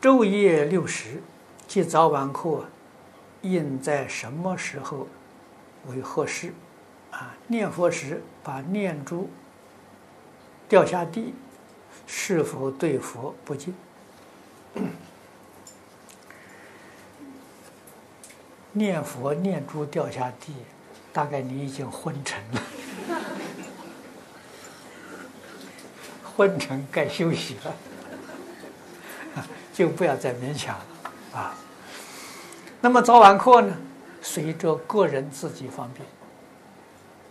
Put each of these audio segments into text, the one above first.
昼夜六时，即早晚课，应在什么时候为合适？啊，念佛时把念珠掉下地，是否对佛不敬？念佛念珠掉下地，大概你已经昏沉了。昏沉该休息了，就不要再勉强了啊。那么早晚课呢？随着个人自己方便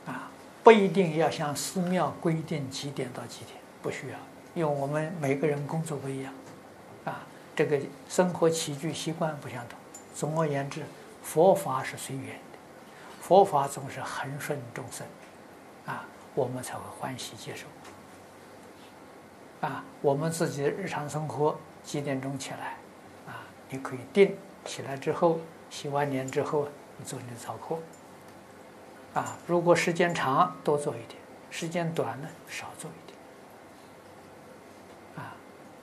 啊，不一定要向寺庙规定几点到几点，不需要，因为我们每个人工作不一样啊，这个生活起居习惯不相同。总而言之，佛法是随缘的，佛法总是恒顺众生啊，我们才会欢喜接受。啊，我们自己的日常生活几点钟起来？啊，你可以定起来之后，洗完脸之后，你做你的早课。啊，如果时间长，多做一点；时间短呢，少做一点。啊，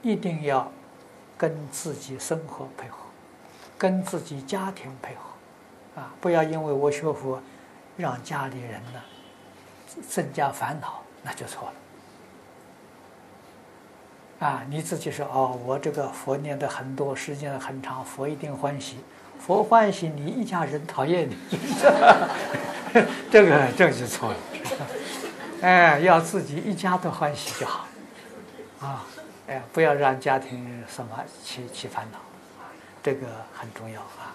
一定要跟自己生活配合，跟自己家庭配合。啊，不要因为我学佛，让家里人呢增加烦恼，那就错了。啊，你自己说哦，我这个佛念的很多，时间很长，佛一定欢喜，佛欢喜，你一家人讨厌你，这个这就错了。哎，要自己一家都欢喜就好，啊，哎，不要让家庭什么起起烦恼，这个很重要啊。